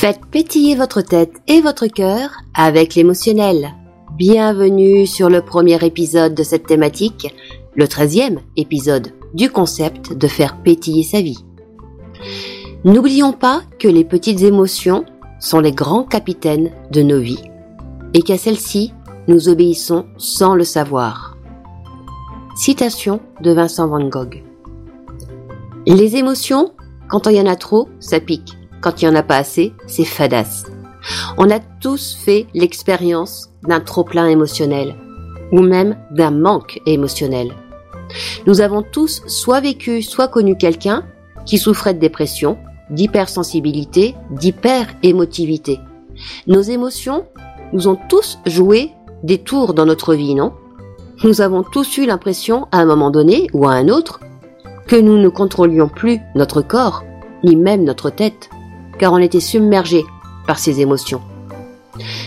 Faites pétiller votre tête et votre cœur avec l'émotionnel. Bienvenue sur le premier épisode de cette thématique, le treizième épisode du concept de faire pétiller sa vie. N'oublions pas que les petites émotions sont les grands capitaines de nos vies et qu'à celles-ci, nous obéissons sans le savoir. Citation de Vincent Van Gogh. Les émotions, quand il y en a trop, ça pique. Quand il n'y en a pas assez, c'est fadasse. On a tous fait l'expérience d'un trop-plein émotionnel, ou même d'un manque émotionnel. Nous avons tous soit vécu, soit connu quelqu'un qui souffrait de dépression, d'hypersensibilité, d'hyper-émotivité. Nos émotions nous ont tous joué des tours dans notre vie, non? Nous avons tous eu l'impression, à un moment donné ou à un autre, que nous ne contrôlions plus notre corps, ni même notre tête car on était submergé par ces émotions.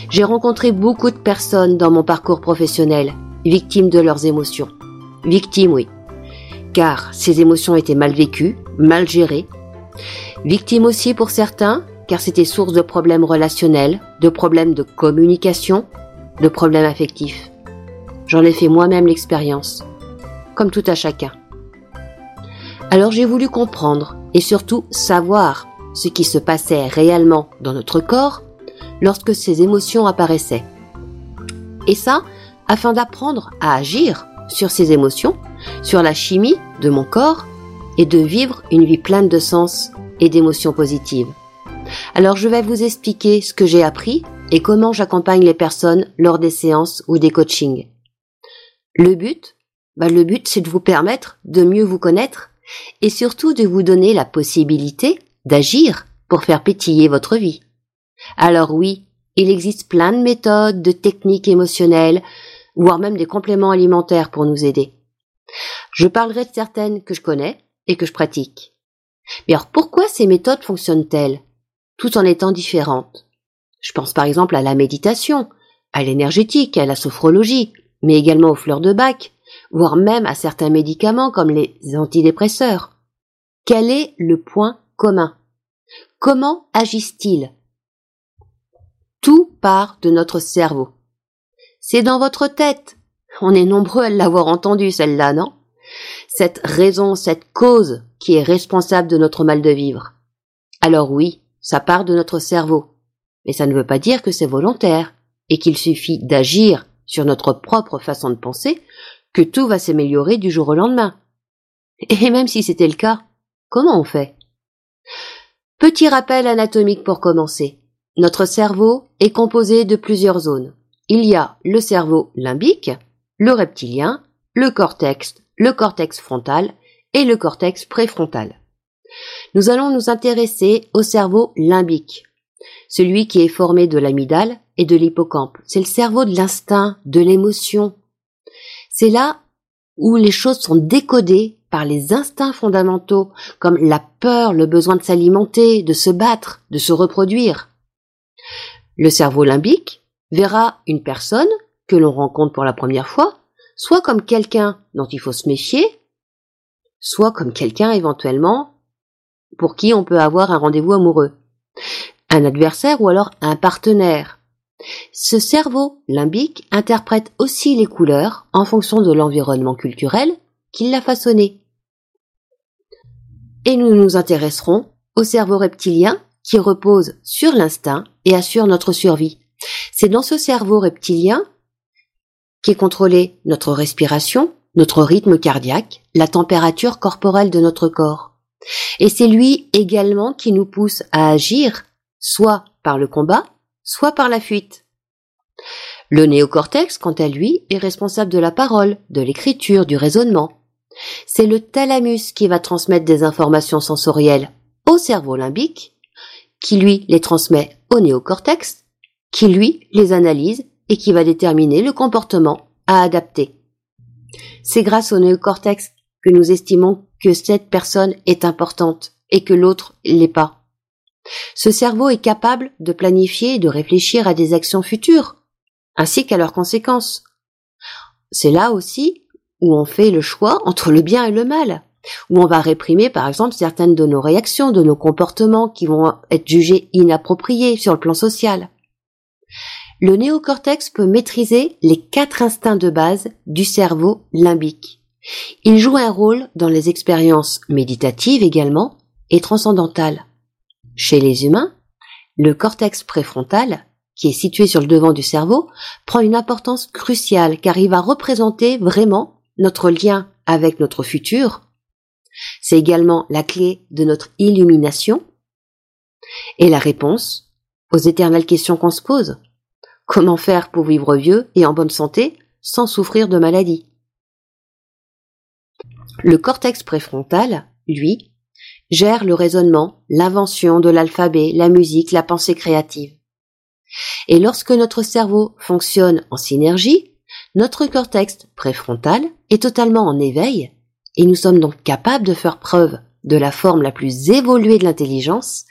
J'ai rencontré beaucoup de personnes dans mon parcours professionnel, victimes de leurs émotions. Victimes, oui, car ces émotions étaient mal vécues, mal gérées. Victimes aussi pour certains, car c'était source de problèmes relationnels, de problèmes de communication, de problèmes affectifs. J'en ai fait moi-même l'expérience, comme tout à chacun. Alors j'ai voulu comprendre et surtout savoir ce qui se passait réellement dans notre corps lorsque ces émotions apparaissaient. Et ça, afin d'apprendre à agir sur ces émotions, sur la chimie de mon corps et de vivre une vie pleine de sens et d'émotions positives. Alors je vais vous expliquer ce que j'ai appris et comment j'accompagne les personnes lors des séances ou des coachings. Le but, bah le but c'est de vous permettre de mieux vous connaître et surtout de vous donner la possibilité d'agir pour faire pétiller votre vie. Alors oui, il existe plein de méthodes, de techniques émotionnelles, voire même des compléments alimentaires pour nous aider. Je parlerai de certaines que je connais et que je pratique. Mais alors pourquoi ces méthodes fonctionnent-elles, tout en étant différentes? Je pense par exemple à la méditation, à l'énergétique, à la sophrologie, mais également aux fleurs de bac, voire même à certains médicaments comme les antidépresseurs. Quel est le point Comment agissent-ils? Tout part de notre cerveau. C'est dans votre tête. On est nombreux à l'avoir entendu celle-là, non? Cette raison, cette cause qui est responsable de notre mal de vivre. Alors oui, ça part de notre cerveau. Mais ça ne veut pas dire que c'est volontaire et qu'il suffit d'agir sur notre propre façon de penser que tout va s'améliorer du jour au lendemain. Et même si c'était le cas, comment on fait? Petit rappel anatomique pour commencer. Notre cerveau est composé de plusieurs zones. Il y a le cerveau limbique, le reptilien, le cortex, le cortex frontal et le cortex préfrontal. Nous allons nous intéresser au cerveau limbique, celui qui est formé de l'amygdale et de l'hippocampe. C'est le cerveau de l'instinct, de l'émotion. C'est là où les choses sont décodées par les instincts fondamentaux comme la peur, le besoin de s'alimenter, de se battre, de se reproduire. Le cerveau limbique verra une personne que l'on rencontre pour la première fois, soit comme quelqu'un dont il faut se méfier, soit comme quelqu'un éventuellement pour qui on peut avoir un rendez-vous amoureux, un adversaire ou alors un partenaire. Ce cerveau limbique interprète aussi les couleurs en fonction de l'environnement culturel qui l'a façonné et nous nous intéresserons au cerveau reptilien qui repose sur l'instinct et assure notre survie. C'est dans ce cerveau reptilien qui est contrôlé notre respiration, notre rythme cardiaque, la température corporelle de notre corps. Et c'est lui également qui nous pousse à agir, soit par le combat, soit par la fuite. Le néocortex, quant à lui, est responsable de la parole, de l'écriture, du raisonnement. C'est le thalamus qui va transmettre des informations sensorielles au cerveau limbique, qui lui les transmet au néocortex, qui lui les analyse et qui va déterminer le comportement à adapter. C'est grâce au néocortex que nous estimons que cette personne est importante et que l'autre l'est pas. Ce cerveau est capable de planifier et de réfléchir à des actions futures, ainsi qu'à leurs conséquences. C'est là aussi où on fait le choix entre le bien et le mal, où on va réprimer par exemple certaines de nos réactions, de nos comportements qui vont être jugés inappropriés sur le plan social. Le néocortex peut maîtriser les quatre instincts de base du cerveau limbique. Il joue un rôle dans les expériences méditatives également et transcendantales. Chez les humains, le cortex préfrontal, qui est situé sur le devant du cerveau, prend une importance cruciale car il va représenter vraiment notre lien avec notre futur, c'est également la clé de notre illumination. Et la réponse aux éternelles questions qu'on se pose. Comment faire pour vivre vieux et en bonne santé sans souffrir de maladie Le cortex préfrontal, lui, gère le raisonnement, l'invention de l'alphabet, la musique, la pensée créative. Et lorsque notre cerveau fonctionne en synergie, notre cortex préfrontal est totalement en éveil et nous sommes donc capables de faire preuve de la forme la plus évoluée de l'intelligence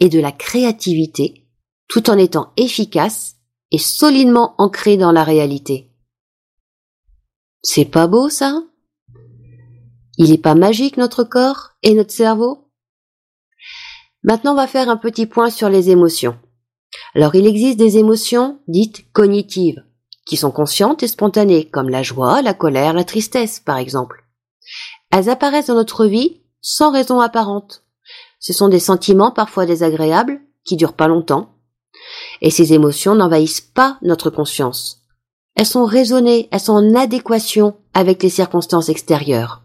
et de la créativité, tout en étant efficaces et solidement ancrés dans la réalité. C'est pas beau ça? Il n'est pas magique notre corps et notre cerveau? Maintenant on va faire un petit point sur les émotions. Alors il existe des émotions dites cognitives, qui sont conscientes et spontanées, comme la joie, la colère, la tristesse par exemple. Elles apparaissent dans notre vie sans raison apparente. Ce sont des sentiments parfois désagréables qui durent pas longtemps. Et ces émotions n'envahissent pas notre conscience. Elles sont raisonnées, elles sont en adéquation avec les circonstances extérieures.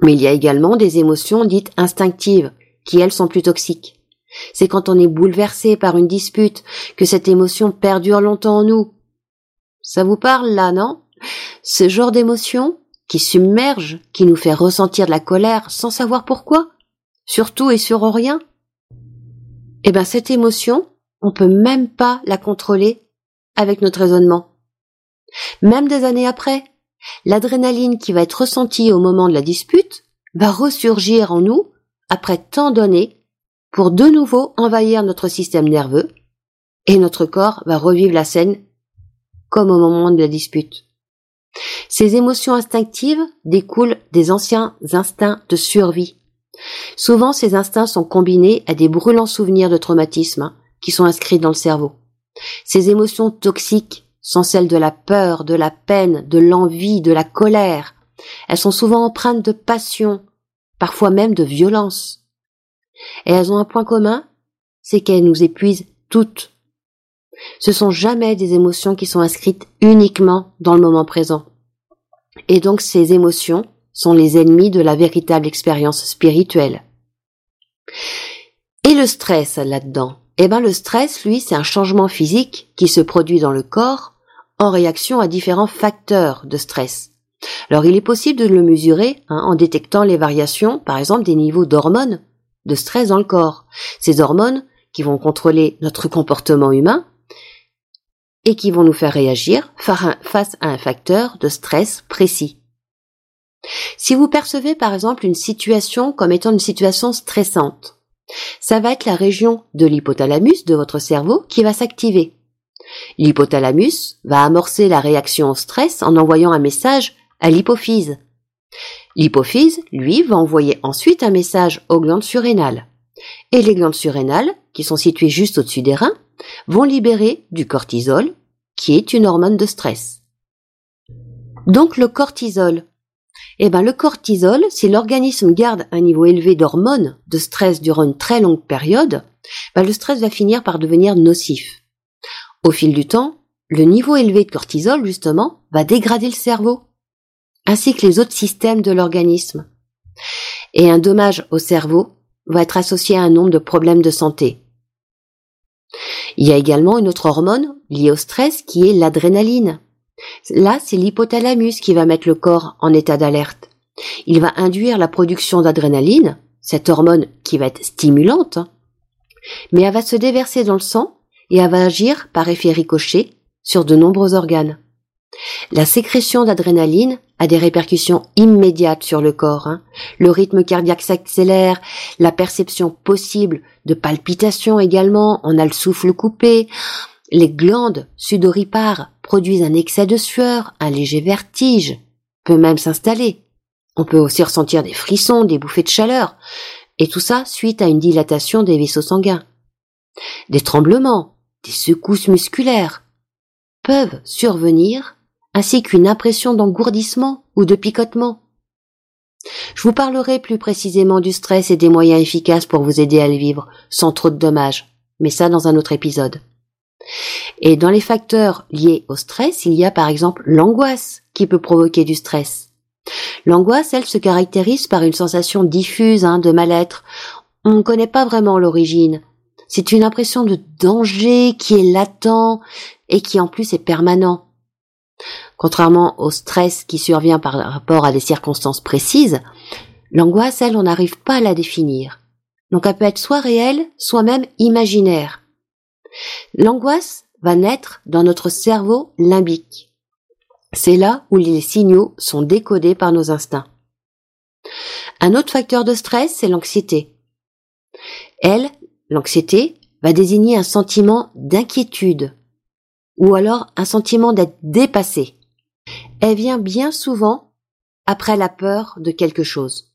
Mais il y a également des émotions dites instinctives, qui elles sont plus toxiques. C'est quand on est bouleversé par une dispute que cette émotion perdure longtemps en nous. Ça vous parle là, non? Ce genre d'émotion, qui submerge, qui nous fait ressentir de la colère sans savoir pourquoi, surtout et sur rien. Eh bien, cette émotion, on peut même pas la contrôler avec notre raisonnement. Même des années après, l'adrénaline qui va être ressentie au moment de la dispute va ressurgir en nous après tant d'années pour de nouveau envahir notre système nerveux et notre corps va revivre la scène comme au moment de la dispute. Ces émotions instinctives découlent des anciens instincts de survie. Souvent, ces instincts sont combinés à des brûlants souvenirs de traumatisme hein, qui sont inscrits dans le cerveau. Ces émotions toxiques sont celles de la peur, de la peine, de l'envie, de la colère. Elles sont souvent empreintes de passion, parfois même de violence. Et elles ont un point commun, c'est qu'elles nous épuisent toutes. Ce sont jamais des émotions qui sont inscrites uniquement dans le moment présent. Et donc ces émotions sont les ennemis de la véritable expérience spirituelle. Et le stress là-dedans? Eh ben le stress, lui, c'est un changement physique qui se produit dans le corps en réaction à différents facteurs de stress. Alors il est possible de le mesurer hein, en détectant les variations, par exemple, des niveaux d'hormones de stress dans le corps. Ces hormones qui vont contrôler notre comportement humain et qui vont nous faire réagir face à un facteur de stress précis. Si vous percevez par exemple une situation comme étant une situation stressante, ça va être la région de l'hypothalamus de votre cerveau qui va s'activer. L'hypothalamus va amorcer la réaction au stress en envoyant un message à l'hypophyse. L'hypophyse, lui, va envoyer ensuite un message aux glandes surrénales. Et les glandes surrénales, qui sont situées juste au-dessus des reins, vont libérer du cortisol, qui est une hormone de stress. Donc le cortisol. Eh ben le cortisol, si l'organisme garde un niveau élevé d'hormones de stress durant une très longue période, ben le stress va finir par devenir nocif. Au fil du temps, le niveau élevé de cortisol, justement, va dégrader le cerveau, ainsi que les autres systèmes de l'organisme. Et un dommage au cerveau va être associé à un nombre de problèmes de santé, il y a également une autre hormone liée au stress qui est l'adrénaline. Là, c'est l'hypothalamus qui va mettre le corps en état d'alerte. Il va induire la production d'adrénaline, cette hormone qui va être stimulante, mais elle va se déverser dans le sang et elle va agir par effet ricochet sur de nombreux organes. La sécrétion d'adrénaline a des répercussions immédiates sur le corps. Hein. Le rythme cardiaque s'accélère, la perception possible de palpitations également, on a le souffle coupé, les glandes sudoripares produisent un excès de sueur, un léger vertige peut même s'installer. On peut aussi ressentir des frissons, des bouffées de chaleur, et tout ça suite à une dilatation des vaisseaux sanguins. Des tremblements, des secousses musculaires peuvent survenir, ainsi qu'une impression d'engourdissement ou de picotement. Je vous parlerai plus précisément du stress et des moyens efficaces pour vous aider à le vivre sans trop de dommages, mais ça dans un autre épisode. Et dans les facteurs liés au stress, il y a par exemple l'angoisse qui peut provoquer du stress. L'angoisse, elle, se caractérise par une sensation diffuse hein, de mal-être. On ne connaît pas vraiment l'origine. C'est une impression de danger qui est latent et qui en plus est permanent. Contrairement au stress qui survient par rapport à des circonstances précises, l'angoisse, elle, on n'arrive pas à la définir. Donc elle peut être soit réelle, soit même imaginaire. L'angoisse va naître dans notre cerveau limbique. C'est là où les signaux sont décodés par nos instincts. Un autre facteur de stress, c'est l'anxiété. Elle, l'anxiété, va désigner un sentiment d'inquiétude ou alors un sentiment d'être dépassé. Elle vient bien souvent après la peur de quelque chose.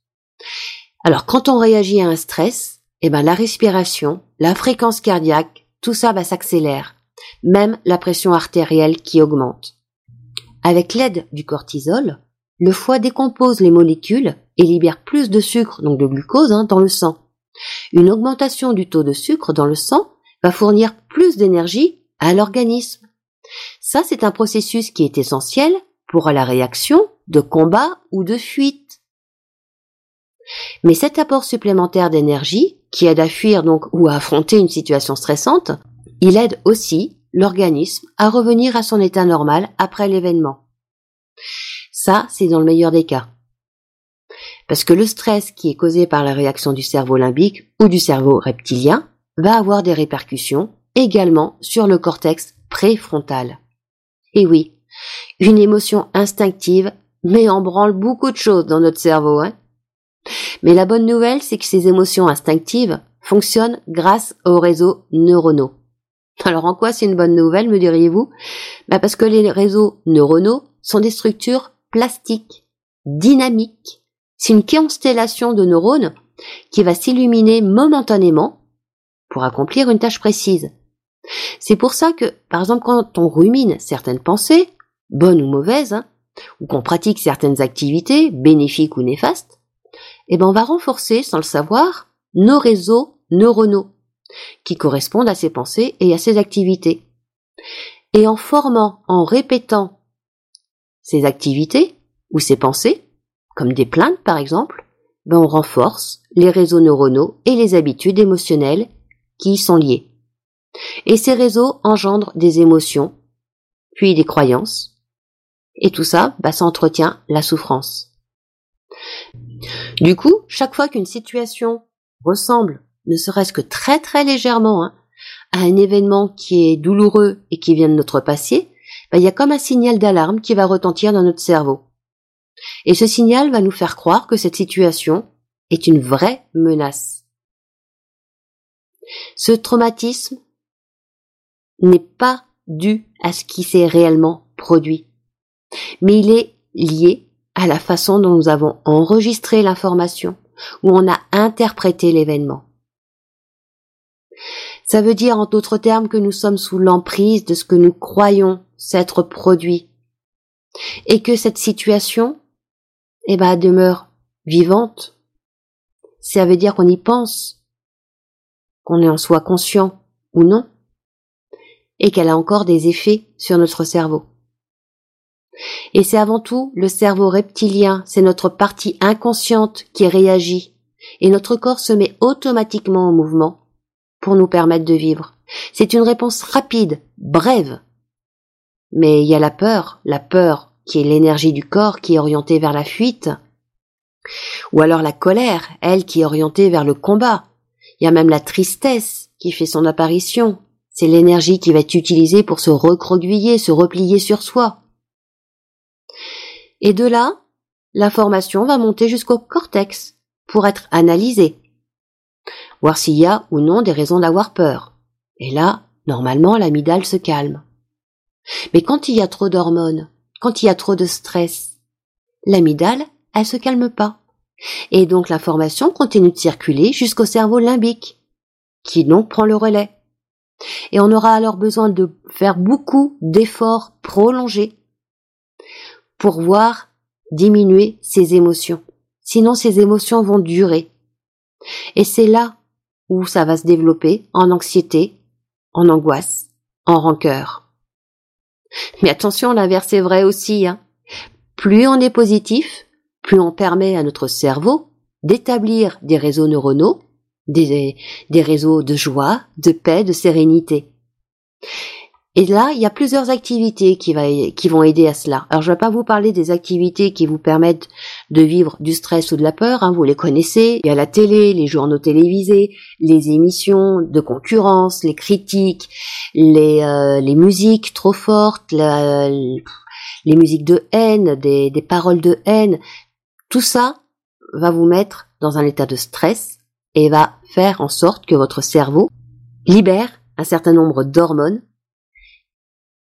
Alors quand on réagit à un stress, eh ben la respiration, la fréquence cardiaque, tout ça va s'accélérer, même la pression artérielle qui augmente. Avec l'aide du cortisol, le foie décompose les molécules et libère plus de sucre, donc de glucose, hein, dans le sang. Une augmentation du taux de sucre dans le sang va fournir plus d'énergie à l'organisme. Ça, c'est un processus qui est essentiel pour la réaction de combat ou de fuite. Mais cet apport supplémentaire d'énergie, qui aide à fuir donc ou à affronter une situation stressante, il aide aussi l'organisme à revenir à son état normal après l'événement. Ça, c'est dans le meilleur des cas. Parce que le stress qui est causé par la réaction du cerveau limbique ou du cerveau reptilien va avoir des répercussions également sur le cortex préfrontal. Et oui, une émotion instinctive met en branle beaucoup de choses dans notre cerveau. Hein Mais la bonne nouvelle, c'est que ces émotions instinctives fonctionnent grâce aux réseaux neuronaux. Alors en quoi c'est une bonne nouvelle, me diriez-vous? Bah Parce que les réseaux neuronaux sont des structures plastiques, dynamiques. C'est une constellation de neurones qui va s'illuminer momentanément pour accomplir une tâche précise. C'est pour ça que, par exemple, quand on rumine certaines pensées, bonnes ou mauvaises, hein, ou qu'on pratique certaines activités, bénéfiques ou néfastes, eh ben on va renforcer, sans le savoir, nos réseaux neuronaux qui correspondent à ces pensées et à ces activités. Et en formant, en répétant ces activités ou ces pensées, comme des plaintes par exemple, ben on renforce les réseaux neuronaux et les habitudes émotionnelles qui y sont liées. Et ces réseaux engendrent des émotions, puis des croyances, et tout ça, bah, ça entretient la souffrance. Du coup, chaque fois qu'une situation ressemble ne serait-ce que très très légèrement, hein, à un événement qui est douloureux et qui vient de notre passé, ben, il y a comme un signal d'alarme qui va retentir dans notre cerveau. Et ce signal va nous faire croire que cette situation est une vraie menace. Ce traumatisme n'est pas dû à ce qui s'est réellement produit, mais il est lié à la façon dont nous avons enregistré l'information, ou on a interprété l'événement. Ça veut dire en d'autres termes que nous sommes sous l'emprise de ce que nous croyons s'être produit et que cette situation eh ben, demeure vivante. Ça veut dire qu'on y pense, qu'on est en soi conscient ou non, et qu'elle a encore des effets sur notre cerveau. Et c'est avant tout le cerveau reptilien, c'est notre partie inconsciente qui réagit, et notre corps se met automatiquement en mouvement pour nous permettre de vivre. C'est une réponse rapide, brève. Mais il y a la peur, la peur qui est l'énergie du corps qui est orientée vers la fuite. Ou alors la colère, elle qui est orientée vers le combat. Il y a même la tristesse qui fait son apparition. C'est l'énergie qui va être utilisée pour se recroqueviller, se replier sur soi. Et de là, l'information va monter jusqu'au cortex pour être analysée, voir s'il y a ou non des raisons d'avoir peur. Et là, normalement, l'amygdale se calme. Mais quand il y a trop d'hormones, quand il y a trop de stress, l'amygdale, elle se calme pas. Et donc l'information continue de circuler jusqu'au cerveau limbique, qui donc prend le relais. Et on aura alors besoin de faire beaucoup d'efforts prolongés pour voir diminuer ces émotions. Sinon, ces émotions vont durer. Et c'est là où ça va se développer en anxiété, en angoisse, en rancœur. Mais attention, l'inverse est vrai aussi. Hein. Plus on est positif, plus on permet à notre cerveau d'établir des réseaux neuronaux, des, des réseaux de joie, de paix, de sérénité. Et là, il y a plusieurs activités qui, va, qui vont aider à cela. Alors, je ne vais pas vous parler des activités qui vous permettent de vivre du stress ou de la peur. Hein, vous les connaissez. Il y a la télé, les journaux télévisés, les émissions de concurrence, les critiques, les, euh, les musiques trop fortes, les musiques de haine, des, des paroles de haine. Tout ça va vous mettre dans un état de stress et va faire en sorte que votre cerveau libère un certain nombre d'hormones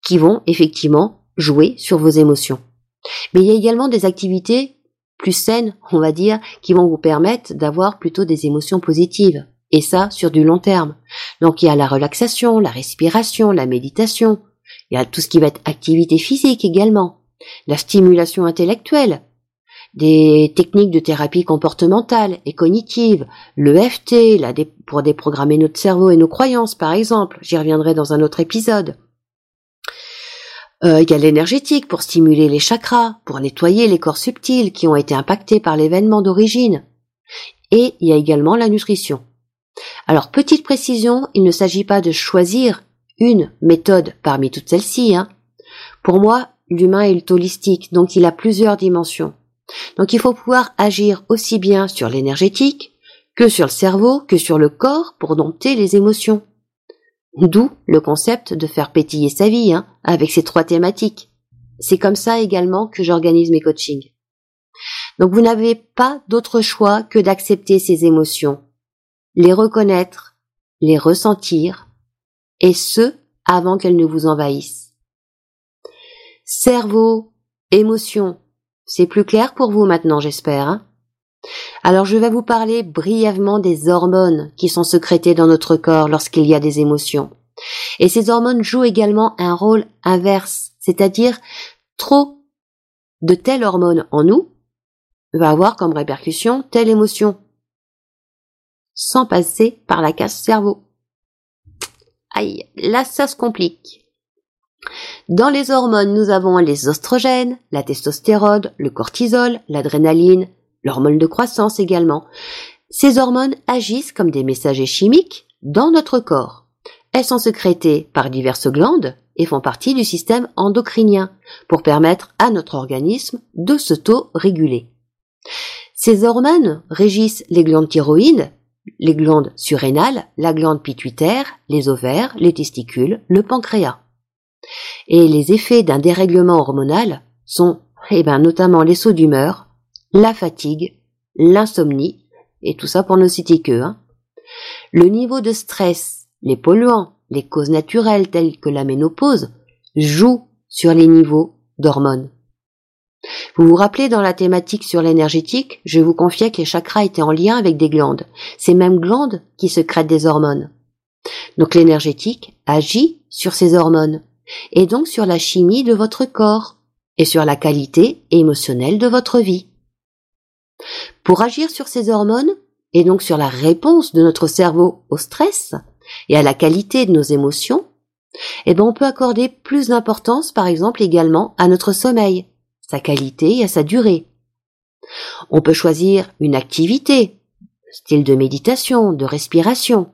qui vont effectivement jouer sur vos émotions. Mais il y a également des activités plus saines, on va dire, qui vont vous permettre d'avoir plutôt des émotions positives. Et ça, sur du long terme. Donc il y a la relaxation, la respiration, la méditation. Il y a tout ce qui va être activité physique également. La stimulation intellectuelle. Des techniques de thérapie comportementale et cognitive. l'EFT, pour déprogrammer notre cerveau et nos croyances, par exemple. J'y reviendrai dans un autre épisode. Euh, il y a l'énergétique pour stimuler les chakras, pour nettoyer les corps subtils qui ont été impactés par l'événement d'origine. Et il y a également la nutrition. Alors, petite précision, il ne s'agit pas de choisir une méthode parmi toutes celles-ci. Hein. Pour moi, l'humain est holistique, donc il a plusieurs dimensions. Donc il faut pouvoir agir aussi bien sur l'énergétique que sur le cerveau, que sur le corps pour dompter les émotions. D'où le concept de faire pétiller sa vie hein, avec ces trois thématiques. C'est comme ça également que j'organise mes coachings. Donc vous n'avez pas d'autre choix que d'accepter ces émotions, les reconnaître, les ressentir, et ce, avant qu'elles ne vous envahissent. Cerveau, émotion, c'est plus clair pour vous maintenant, j'espère. Hein? Alors je vais vous parler brièvement des hormones qui sont sécrétées dans notre corps lorsqu'il y a des émotions. Et ces hormones jouent également un rôle inverse, c'est-à-dire trop de telle hormone en nous va avoir comme répercussion telle émotion, sans passer par la casse cerveau. Aïe, là ça se complique. Dans les hormones, nous avons les oestrogènes, la testostérone, le cortisol, l'adrénaline, l'hormone de croissance également. Ces hormones agissent comme des messagers chimiques dans notre corps. Elles sont sécrétées par diverses glandes et font partie du système endocrinien pour permettre à notre organisme de s'auto-réguler. Ces hormones régissent les glandes thyroïdes, les glandes surrénales, la glande pituitaire, les ovaires, les testicules, le pancréas. Et les effets d'un dérèglement hormonal sont eh ben, notamment les sauts d'humeur, la fatigue, l'insomnie, et tout ça pour ne citer que. Le niveau de stress, les polluants, les causes naturelles telles que la ménopause jouent sur les niveaux d'hormones. Vous vous rappelez dans la thématique sur l'énergétique, je vous confiais que les chakras étaient en lien avec des glandes, ces mêmes glandes qui secrètent des hormones. Donc l'énergétique agit sur ces hormones, et donc sur la chimie de votre corps, et sur la qualité émotionnelle de votre vie. Pour agir sur ces hormones, et donc sur la réponse de notre cerveau au stress et à la qualité de nos émotions, eh ben on peut accorder plus d'importance, par exemple, également à notre sommeil, sa qualité et à sa durée. On peut choisir une activité, style de méditation, de respiration,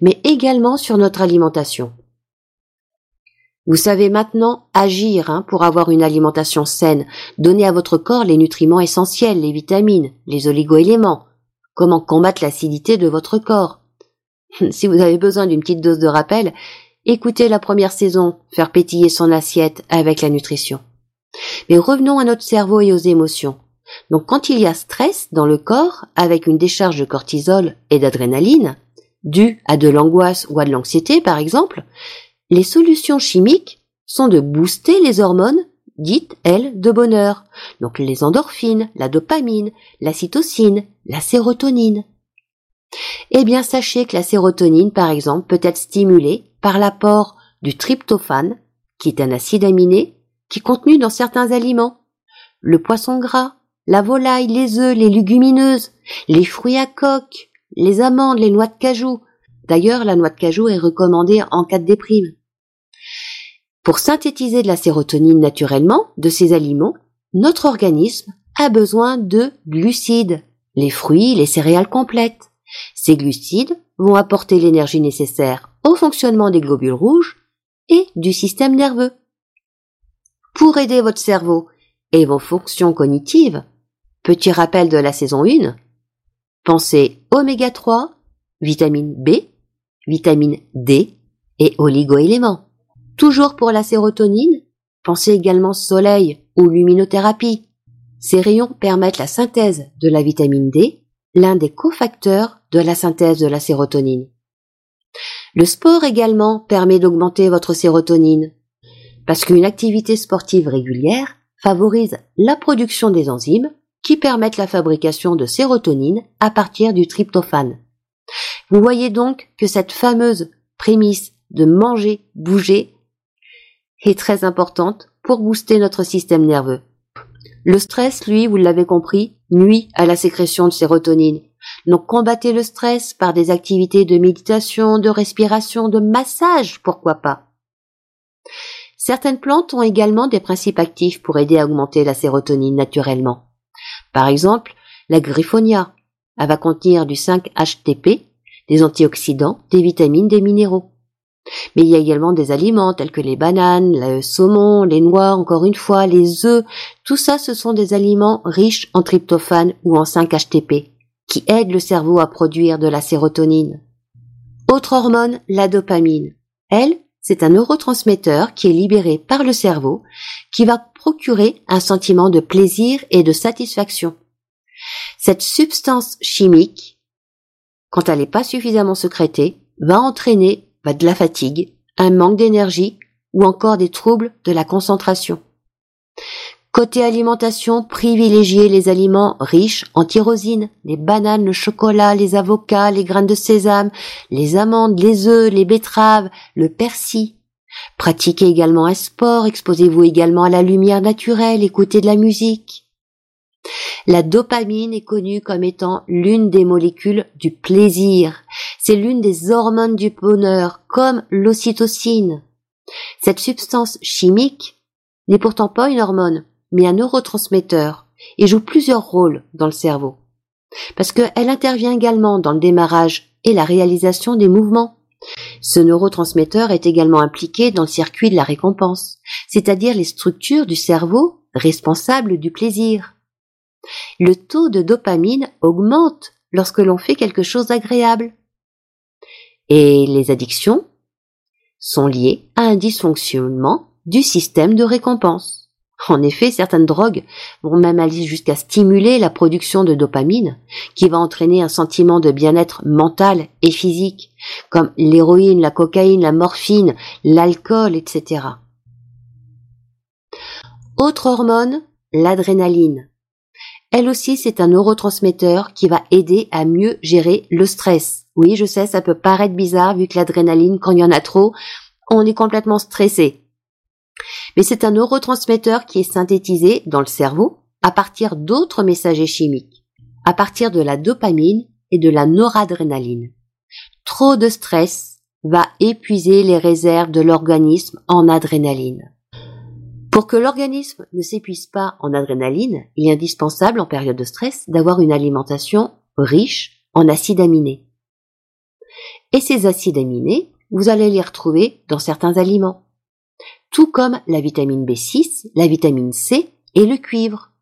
mais également sur notre alimentation. Vous savez maintenant agir hein, pour avoir une alimentation saine, donner à votre corps les nutriments essentiels, les vitamines, les oligoéléments, comment combattre l'acidité de votre corps? si vous avez besoin d'une petite dose de rappel, écoutez la première saison, faire pétiller son assiette avec la nutrition. Mais revenons à notre cerveau et aux émotions. Donc quand il y a stress dans le corps, avec une décharge de cortisol et d'adrénaline, due à de l'angoisse ou à de l'anxiété par exemple, les solutions chimiques sont de booster les hormones dites, elles, de bonheur. Donc les endorphines, la dopamine, la cytocine, la sérotonine. Eh bien, sachez que la sérotonine, par exemple, peut être stimulée par l'apport du tryptophane, qui est un acide aminé, qui est contenu dans certains aliments. Le poisson gras, la volaille, les œufs, les légumineuses, les fruits à coque, les amandes, les noix de cajou. D'ailleurs, la noix de cajou est recommandée en cas de déprime. Pour synthétiser de la sérotonine naturellement de ces aliments, notre organisme a besoin de glucides, les fruits, les céréales complètes. Ces glucides vont apporter l'énergie nécessaire au fonctionnement des globules rouges et du système nerveux. Pour aider votre cerveau et vos fonctions cognitives, petit rappel de la saison 1, pensez oméga 3, vitamine B, vitamine D et oligoéléments. Toujours pour la sérotonine, pensez également soleil ou luminothérapie. Ces rayons permettent la synthèse de la vitamine D, l'un des cofacteurs de la synthèse de la sérotonine. Le sport également permet d'augmenter votre sérotonine, parce qu'une activité sportive régulière favorise la production des enzymes qui permettent la fabrication de sérotonine à partir du tryptophane. Vous voyez donc que cette fameuse prémisse de manger, bouger est très importante pour booster notre système nerveux. Le stress, lui, vous l'avez compris, nuit à la sécrétion de sérotonine. Donc combattez le stress par des activités de méditation, de respiration, de massage, pourquoi pas. Certaines plantes ont également des principes actifs pour aider à augmenter la sérotonine naturellement. Par exemple, la griffonia. Elle va contenir du 5-HTP, des antioxydants, des vitamines, des minéraux. Mais il y a également des aliments tels que les bananes, le saumon, les noix, encore une fois, les œufs. Tout ça, ce sont des aliments riches en tryptophane ou en 5-HTP, qui aident le cerveau à produire de la sérotonine. Autre hormone, la dopamine. Elle, c'est un neurotransmetteur qui est libéré par le cerveau, qui va procurer un sentiment de plaisir et de satisfaction. Cette substance chimique, quand elle n'est pas suffisamment sécrétée, va entraîner va de la fatigue, un manque d'énergie ou encore des troubles de la concentration. Côté alimentation, privilégiez les aliments riches en tyrosine, les bananes, le chocolat, les avocats, les graines de sésame, les amandes, les œufs, les betteraves, le persil. Pratiquez également un sport, exposez-vous également à la lumière naturelle, écoutez de la musique. La dopamine est connue comme étant l'une des molécules du plaisir. C'est l'une des hormones du bonheur, comme l'ocytocine. Cette substance chimique n'est pourtant pas une hormone, mais un neurotransmetteur, et joue plusieurs rôles dans le cerveau. Parce qu'elle intervient également dans le démarrage et la réalisation des mouvements. Ce neurotransmetteur est également impliqué dans le circuit de la récompense, c'est-à-dire les structures du cerveau responsables du plaisir. Le taux de dopamine augmente lorsque l'on fait quelque chose d'agréable. Et les addictions sont liées à un dysfonctionnement du système de récompense. En effet, certaines drogues vont même aller jusqu'à stimuler la production de dopamine, qui va entraîner un sentiment de bien-être mental et physique, comme l'héroïne, la cocaïne, la morphine, l'alcool, etc. Autre hormone, l'adrénaline. Elle aussi, c'est un neurotransmetteur qui va aider à mieux gérer le stress. Oui, je sais, ça peut paraître bizarre vu que l'adrénaline, quand il y en a trop, on est complètement stressé. Mais c'est un neurotransmetteur qui est synthétisé dans le cerveau à partir d'autres messagers chimiques, à partir de la dopamine et de la noradrénaline. Trop de stress va épuiser les réserves de l'organisme en adrénaline. Pour que l'organisme ne s'épuise pas en adrénaline, il est indispensable en période de stress d'avoir une alimentation riche en acides aminés. Et ces acides aminés, vous allez les retrouver dans certains aliments, tout comme la vitamine B6, la vitamine C et le cuivre.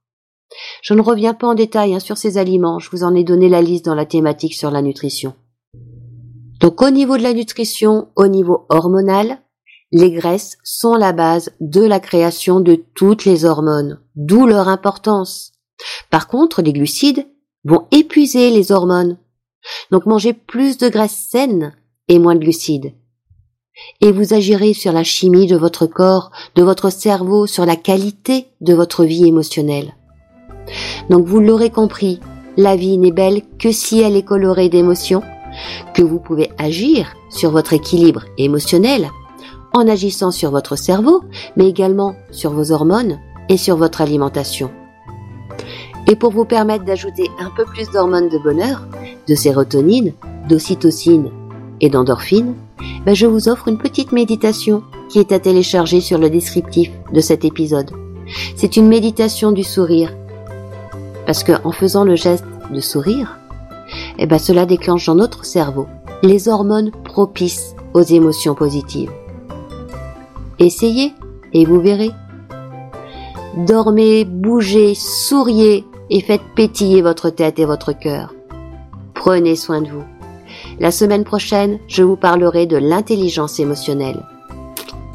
Je ne reviens pas en détail hein, sur ces aliments, je vous en ai donné la liste dans la thématique sur la nutrition. Donc au niveau de la nutrition, au niveau hormonal, les graisses sont la base de la création de toutes les hormones, d'où leur importance. Par contre, les glucides vont épuiser les hormones. Donc mangez plus de graisses saines et moins de glucides. et vous agirez sur la chimie de votre corps, de votre cerveau, sur la qualité de votre vie émotionnelle. Donc vous l'aurez compris, la vie n'est belle que si elle est colorée d'émotions, que vous pouvez agir sur votre équilibre émotionnel en agissant sur votre cerveau, mais également sur vos hormones et sur votre alimentation. Et pour vous permettre d'ajouter un peu plus d'hormones de bonheur, de sérotonine, d'ocytocine et d'endorphine, ben je vous offre une petite méditation qui est à télécharger sur le descriptif de cet épisode. C'est une méditation du sourire. Parce que en faisant le geste de sourire, eh ben cela déclenche dans notre cerveau les hormones propices aux émotions positives. Essayez et vous verrez. Dormez, bougez, souriez et faites pétiller votre tête et votre cœur. Prenez soin de vous. La semaine prochaine, je vous parlerai de l'intelligence émotionnelle.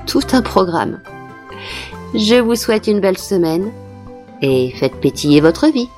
Tout un programme. Je vous souhaite une belle semaine et faites pétiller votre vie.